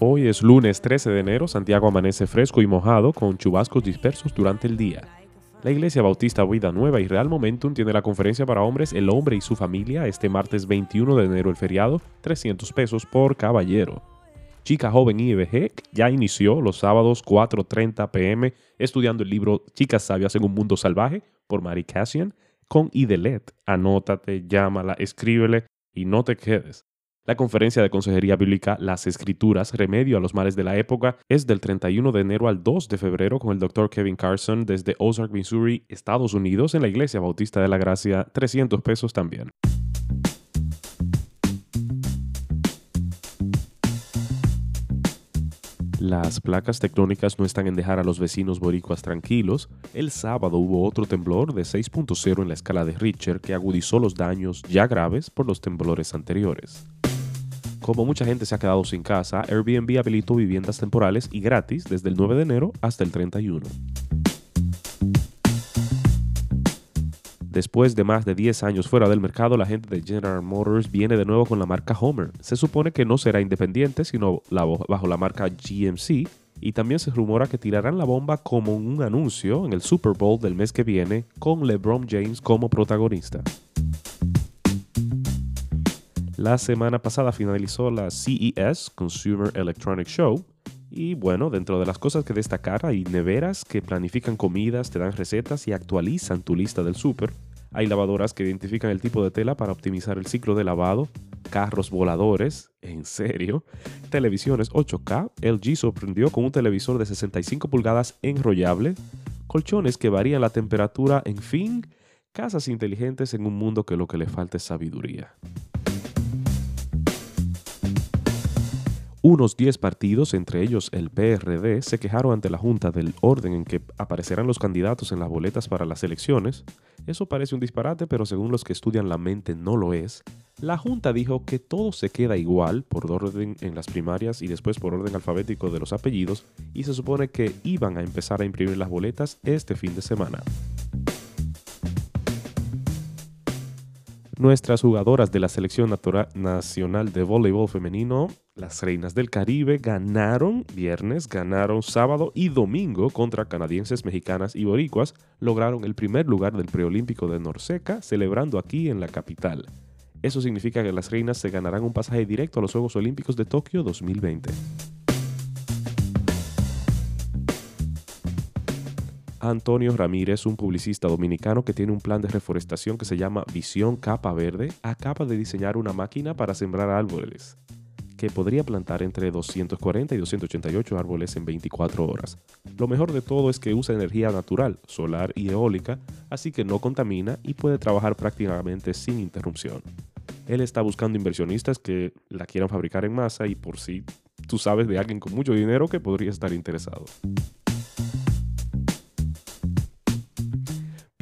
Hoy es lunes 13 de enero, Santiago amanece fresco y mojado con chubascos dispersos durante el día. La Iglesia Bautista Vida Nueva y Real Momentum tiene la conferencia para hombres El hombre y su familia este martes 21 de enero el feriado, 300 pesos por caballero. Chica Joven IBG ya inició los sábados 4.30 pm estudiando el libro Chicas Sabias en un Mundo Salvaje por Mary Cassian con Idelet. Anótate, llámala, escríbele y no te quedes. La conferencia de Consejería Bíblica Las Escrituras, Remedio a los Males de la Época, es del 31 de enero al 2 de febrero con el Dr. Kevin Carson desde Ozark, Missouri, Estados Unidos, en la Iglesia Bautista de la Gracia, 300 pesos también. Las placas tectónicas no están en dejar a los vecinos boricuas tranquilos. El sábado hubo otro temblor de 6.0 en la escala de Richter que agudizó los daños ya graves por los temblores anteriores. Como mucha gente se ha quedado sin casa, Airbnb habilitó viviendas temporales y gratis desde el 9 de enero hasta el 31. Después de más de 10 años fuera del mercado, la gente de General Motors viene de nuevo con la marca Homer. Se supone que no será independiente, sino bajo la marca GMC, y también se rumora que tirarán la bomba como un anuncio en el Super Bowl del mes que viene, con LeBron James como protagonista. La semana pasada finalizó la CES, Consumer Electronic Show, y bueno, dentro de las cosas que destacar hay neveras que planifican comidas, te dan recetas y actualizan tu lista del súper. Hay lavadoras que identifican el tipo de tela para optimizar el ciclo de lavado, carros voladores, en serio, televisiones 8K, LG sorprendió con un televisor de 65 pulgadas enrollable, colchones que varían la temperatura, en fin, casas inteligentes en un mundo que lo que le falta es sabiduría. Unos 10 partidos, entre ellos el PRD, se quejaron ante la Junta del orden en que aparecerán los candidatos en las boletas para las elecciones. Eso parece un disparate, pero según los que estudian la mente no lo es. La Junta dijo que todo se queda igual por orden en las primarias y después por orden alfabético de los apellidos y se supone que iban a empezar a imprimir las boletas este fin de semana. Nuestras jugadoras de la Selección Nacional de Voleibol Femenino, las Reinas del Caribe, ganaron viernes, ganaron sábado y domingo contra canadienses, mexicanas y boricuas. Lograron el primer lugar del preolímpico de Norseca, celebrando aquí en la capital. Eso significa que las reinas se ganarán un pasaje directo a los Juegos Olímpicos de Tokio 2020. Antonio Ramírez, un publicista dominicano que tiene un plan de reforestación que se llama Visión Capa Verde, acaba de diseñar una máquina para sembrar árboles que podría plantar entre 240 y 288 árboles en 24 horas. Lo mejor de todo es que usa energía natural, solar y eólica, así que no contamina y puede trabajar prácticamente sin interrupción. Él está buscando inversionistas que la quieran fabricar en masa y por si tú sabes de alguien con mucho dinero que podría estar interesado.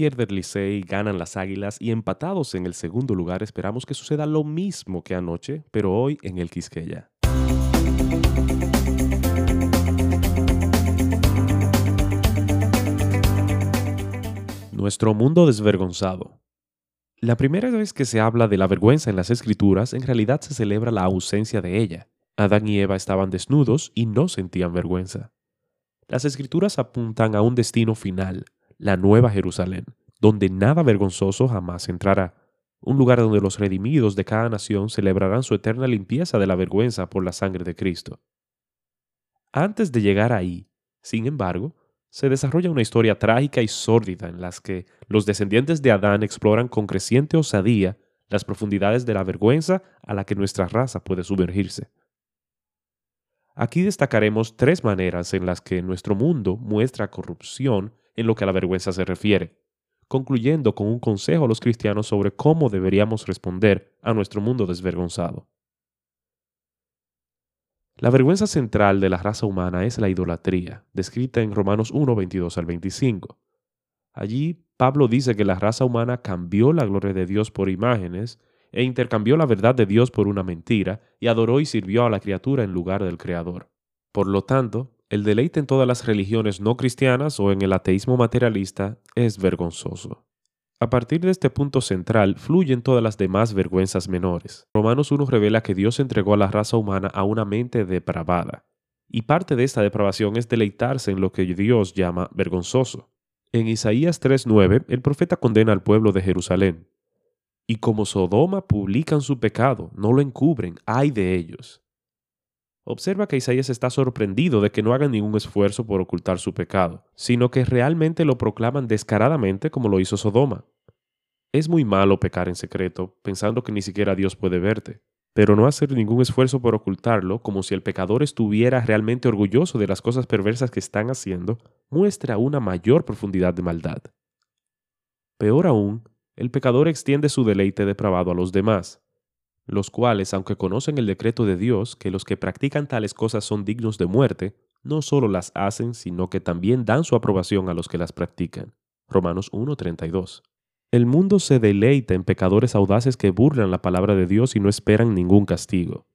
Pierde el Licey, ganan las Águilas y empatados en el segundo lugar esperamos que suceda lo mismo que anoche, pero hoy en el Quisqueya. Nuestro mundo desvergonzado. La primera vez que se habla de la vergüenza en las escrituras, en realidad se celebra la ausencia de ella. Adán y Eva estaban desnudos y no sentían vergüenza. Las escrituras apuntan a un destino final, la Nueva Jerusalén, donde nada vergonzoso jamás entrará, un lugar donde los redimidos de cada nación celebrarán su eterna limpieza de la vergüenza por la sangre de Cristo. Antes de llegar ahí, sin embargo, se desarrolla una historia trágica y sórdida en la que los descendientes de Adán exploran con creciente osadía las profundidades de la vergüenza a la que nuestra raza puede sumergirse. Aquí destacaremos tres maneras en las que nuestro mundo muestra corrupción en lo que a la vergüenza se refiere, concluyendo con un consejo a los cristianos sobre cómo deberíamos responder a nuestro mundo desvergonzado. La vergüenza central de la raza humana es la idolatría, descrita en Romanos 1, 22 al 25. Allí Pablo dice que la raza humana cambió la gloria de Dios por imágenes e intercambió la verdad de Dios por una mentira y adoró y sirvió a la criatura en lugar del Creador. Por lo tanto, el deleite en todas las religiones no cristianas o en el ateísmo materialista es vergonzoso. A partir de este punto central fluyen todas las demás vergüenzas menores. Romanos 1 revela que Dios entregó a la raza humana a una mente depravada, y parte de esta depravación es deleitarse en lo que Dios llama vergonzoso. En Isaías 3:9, el profeta condena al pueblo de Jerusalén. Y como Sodoma publican su pecado, no lo encubren, ay de ellos. Observa que Isaías está sorprendido de que no hagan ningún esfuerzo por ocultar su pecado, sino que realmente lo proclaman descaradamente como lo hizo Sodoma. Es muy malo pecar en secreto, pensando que ni siquiera Dios puede verte, pero no hacer ningún esfuerzo por ocultarlo, como si el pecador estuviera realmente orgulloso de las cosas perversas que están haciendo, muestra una mayor profundidad de maldad. Peor aún, el pecador extiende su deleite depravado a los demás, los cuales, aunque conocen el decreto de Dios, que los que practican tales cosas son dignos de muerte, no solo las hacen, sino que también dan su aprobación a los que las practican. Romanos 1.32. El mundo se deleita en pecadores audaces que burlan la palabra de Dios y no esperan ningún castigo.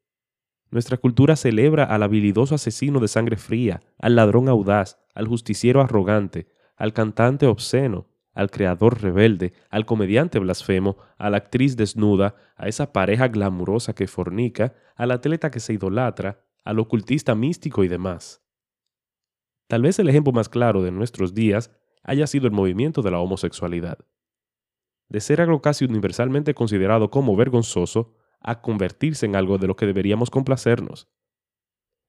Nuestra cultura celebra al habilidoso asesino de sangre fría, al ladrón audaz, al justiciero arrogante, al cantante obsceno, al creador rebelde, al comediante blasfemo, a la actriz desnuda, a esa pareja glamurosa que fornica, al atleta que se idolatra, al ocultista místico y demás. Tal vez el ejemplo más claro de nuestros días haya sido el movimiento de la homosexualidad. De ser algo casi universalmente considerado como vergonzoso, a convertirse en algo de lo que deberíamos complacernos.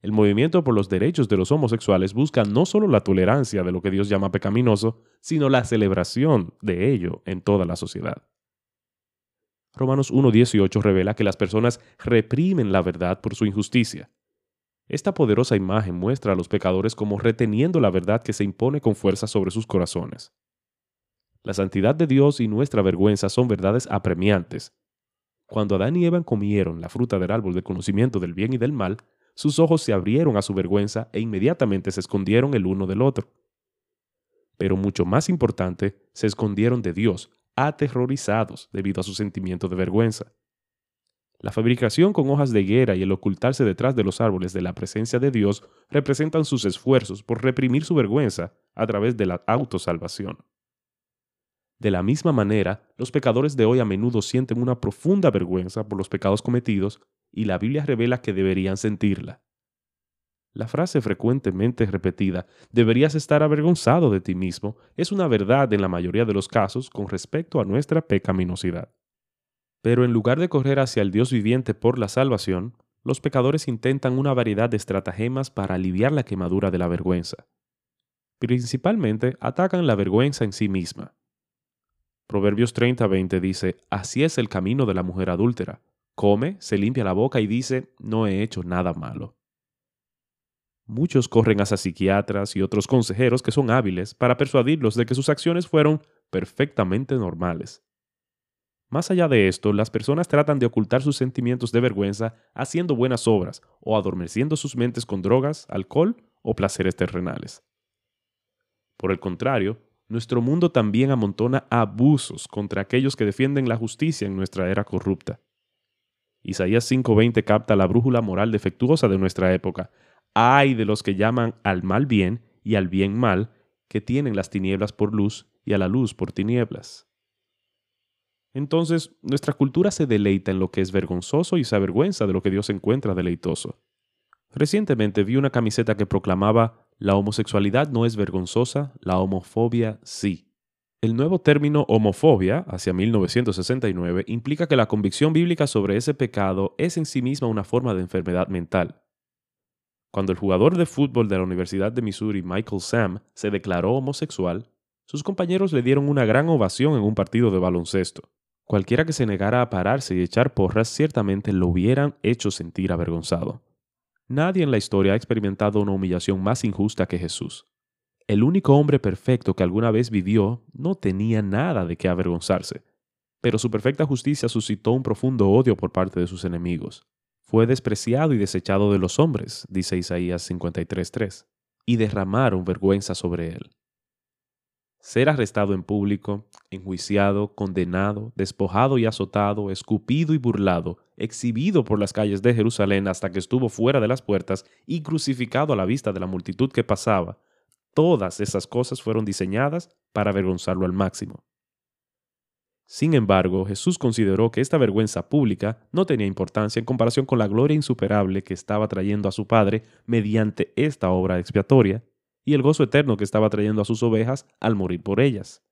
El movimiento por los derechos de los homosexuales busca no solo la tolerancia de lo que Dios llama pecaminoso, sino la celebración de ello en toda la sociedad. Romanos 1.18 revela que las personas reprimen la verdad por su injusticia. Esta poderosa imagen muestra a los pecadores como reteniendo la verdad que se impone con fuerza sobre sus corazones. La santidad de Dios y nuestra vergüenza son verdades apremiantes. Cuando Adán y Eva comieron la fruta del árbol del conocimiento del bien y del mal, sus ojos se abrieron a su vergüenza e inmediatamente se escondieron el uno del otro. Pero mucho más importante, se escondieron de Dios, aterrorizados debido a su sentimiento de vergüenza. La fabricación con hojas de higuera y el ocultarse detrás de los árboles de la presencia de Dios representan sus esfuerzos por reprimir su vergüenza a través de la autosalvación. De la misma manera, los pecadores de hoy a menudo sienten una profunda vergüenza por los pecados cometidos y la Biblia revela que deberían sentirla. La frase frecuentemente repetida, deberías estar avergonzado de ti mismo, es una verdad en la mayoría de los casos con respecto a nuestra pecaminosidad. Pero en lugar de correr hacia el Dios viviente por la salvación, los pecadores intentan una variedad de estratagemas para aliviar la quemadura de la vergüenza. Principalmente atacan la vergüenza en sí misma. Proverbios 30:20 dice, Así es el camino de la mujer adúltera, come, se limpia la boca y dice, no he hecho nada malo. Muchos corren hacia psiquiatras y otros consejeros que son hábiles para persuadirlos de que sus acciones fueron perfectamente normales. Más allá de esto, las personas tratan de ocultar sus sentimientos de vergüenza haciendo buenas obras o adormeciendo sus mentes con drogas, alcohol o placeres terrenales. Por el contrario, nuestro mundo también amontona abusos contra aquellos que defienden la justicia en nuestra era corrupta. Isaías 5:20 capta la brújula moral defectuosa de nuestra época. Hay de los que llaman al mal bien y al bien mal, que tienen las tinieblas por luz y a la luz por tinieblas. Entonces, nuestra cultura se deleita en lo que es vergonzoso y se avergüenza de lo que Dios encuentra deleitoso. Recientemente vi una camiseta que proclamaba, la homosexualidad no es vergonzosa, la homofobia sí. El nuevo término homofobia, hacia 1969, implica que la convicción bíblica sobre ese pecado es en sí misma una forma de enfermedad mental. Cuando el jugador de fútbol de la Universidad de Missouri, Michael Sam, se declaró homosexual, sus compañeros le dieron una gran ovación en un partido de baloncesto. Cualquiera que se negara a pararse y echar porras ciertamente lo hubieran hecho sentir avergonzado. Nadie en la historia ha experimentado una humillación más injusta que Jesús. El único hombre perfecto que alguna vez vivió no tenía nada de qué avergonzarse, pero su perfecta justicia suscitó un profundo odio por parte de sus enemigos. Fue despreciado y desechado de los hombres, dice Isaías 53.3, y derramaron vergüenza sobre él. Ser arrestado en público, enjuiciado, condenado, despojado y azotado, escupido y burlado, exhibido por las calles de Jerusalén hasta que estuvo fuera de las puertas y crucificado a la vista de la multitud que pasaba, Todas esas cosas fueron diseñadas para avergonzarlo al máximo. Sin embargo, Jesús consideró que esta vergüenza pública no tenía importancia en comparación con la gloria insuperable que estaba trayendo a su Padre mediante esta obra expiatoria y el gozo eterno que estaba trayendo a sus ovejas al morir por ellas.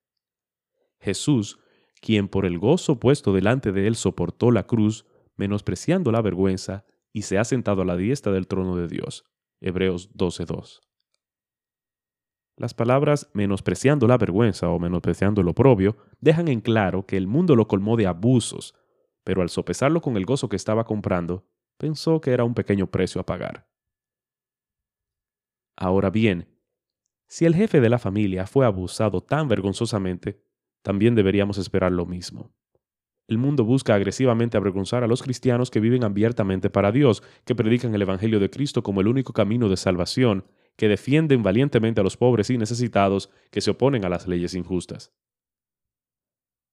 Jesús, quien por el gozo puesto delante de él soportó la cruz, menospreciando la vergüenza, y se ha sentado a la diestra del trono de Dios. Hebreos 12.2. Las palabras menospreciando la vergüenza o menospreciando lo oprobio dejan en claro que el mundo lo colmó de abusos, pero al sopesarlo con el gozo que estaba comprando, pensó que era un pequeño precio a pagar. Ahora bien, si el jefe de la familia fue abusado tan vergonzosamente, también deberíamos esperar lo mismo. El mundo busca agresivamente avergonzar a los cristianos que viven abiertamente para Dios, que predican el Evangelio de Cristo como el único camino de salvación que defienden valientemente a los pobres y necesitados que se oponen a las leyes injustas.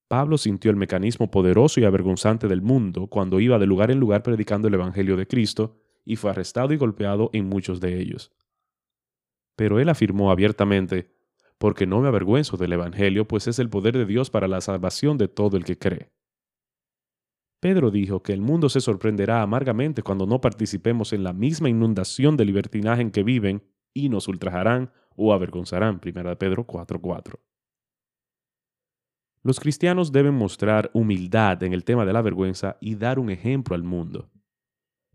Pablo sintió el mecanismo poderoso y avergonzante del mundo cuando iba de lugar en lugar predicando el Evangelio de Cristo y fue arrestado y golpeado en muchos de ellos. Pero él afirmó abiertamente, porque no me avergüenzo del Evangelio, pues es el poder de Dios para la salvación de todo el que cree. Pedro dijo que el mundo se sorprenderá amargamente cuando no participemos en la misma inundación de libertinaje en que viven y nos ultrajarán o avergonzarán. 1 Pedro 4:4. Los cristianos deben mostrar humildad en el tema de la vergüenza y dar un ejemplo al mundo.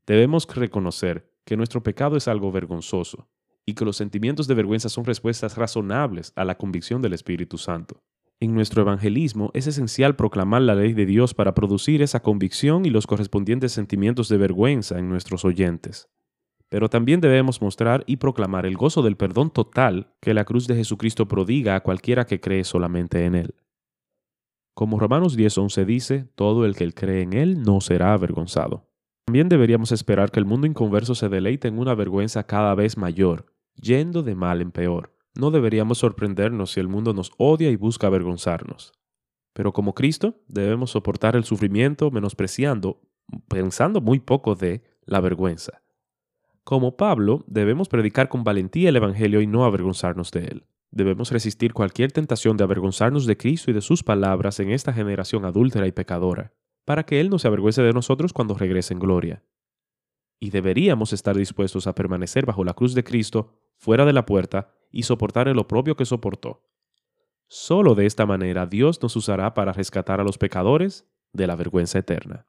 Debemos reconocer que nuestro pecado es algo vergonzoso y que los sentimientos de vergüenza son respuestas razonables a la convicción del Espíritu Santo. En nuestro evangelismo es esencial proclamar la ley de Dios para producir esa convicción y los correspondientes sentimientos de vergüenza en nuestros oyentes pero también debemos mostrar y proclamar el gozo del perdón total que la cruz de Jesucristo prodiga a cualquiera que cree solamente en Él. Como Romanos 10:11 dice, todo el que cree en Él no será avergonzado. También deberíamos esperar que el mundo inconverso se deleite en una vergüenza cada vez mayor, yendo de mal en peor. No deberíamos sorprendernos si el mundo nos odia y busca avergonzarnos. Pero como Cristo, debemos soportar el sufrimiento menospreciando, pensando muy poco de, la vergüenza como Pablo, debemos predicar con valentía el Evangelio y no avergonzarnos de él. Debemos resistir cualquier tentación de avergonzarnos de Cristo y de sus palabras en esta generación adúltera y pecadora, para que Él no se avergüence de nosotros cuando regrese en gloria. Y deberíamos estar dispuestos a permanecer bajo la cruz de Cristo, fuera de la puerta, y soportar el oprobio que soportó. Solo de esta manera Dios nos usará para rescatar a los pecadores de la vergüenza eterna.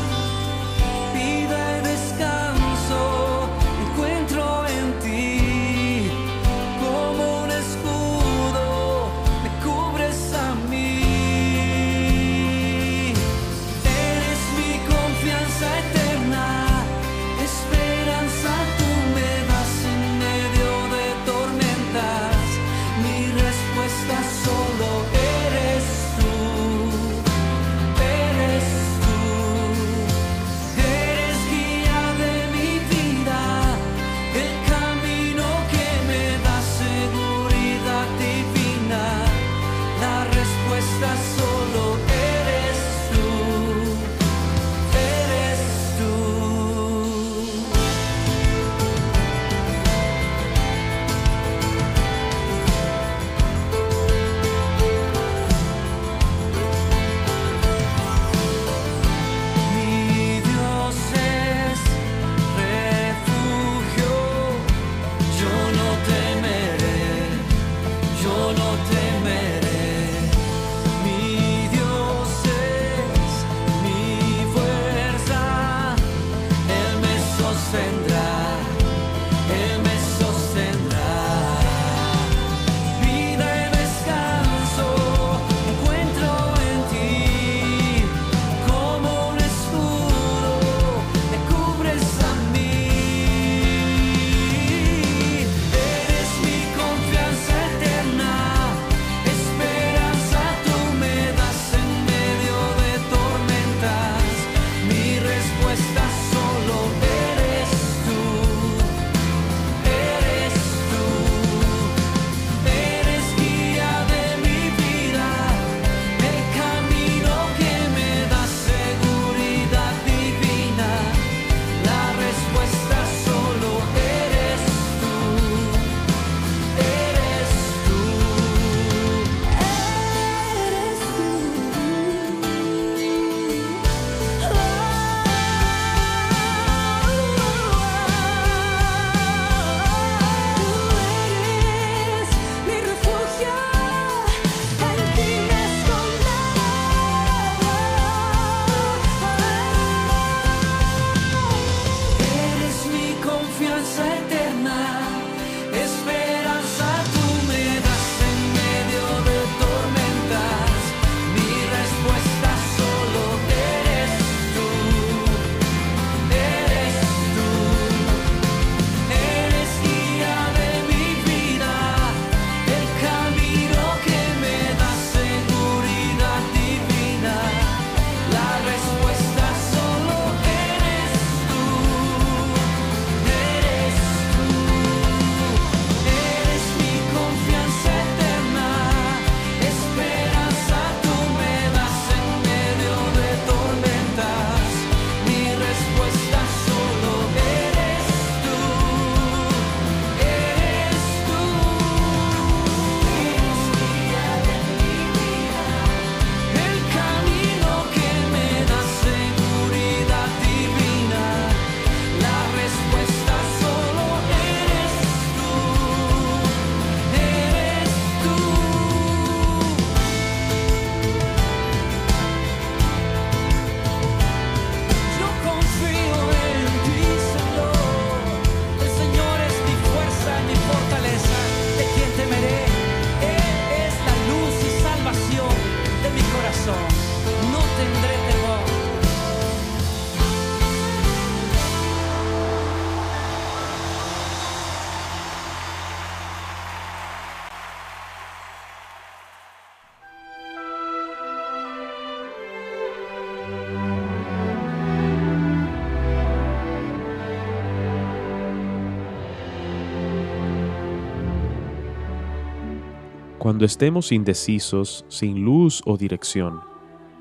Cuando estemos indecisos, sin luz o dirección,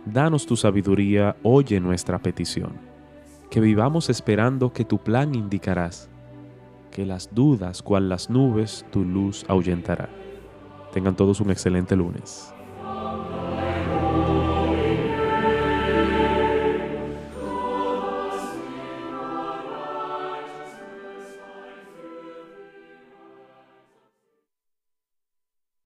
danos tu sabiduría, oye nuestra petición. Que vivamos esperando que tu plan indicarás, que las dudas, cual las nubes, tu luz ahuyentará. Tengan todos un excelente lunes.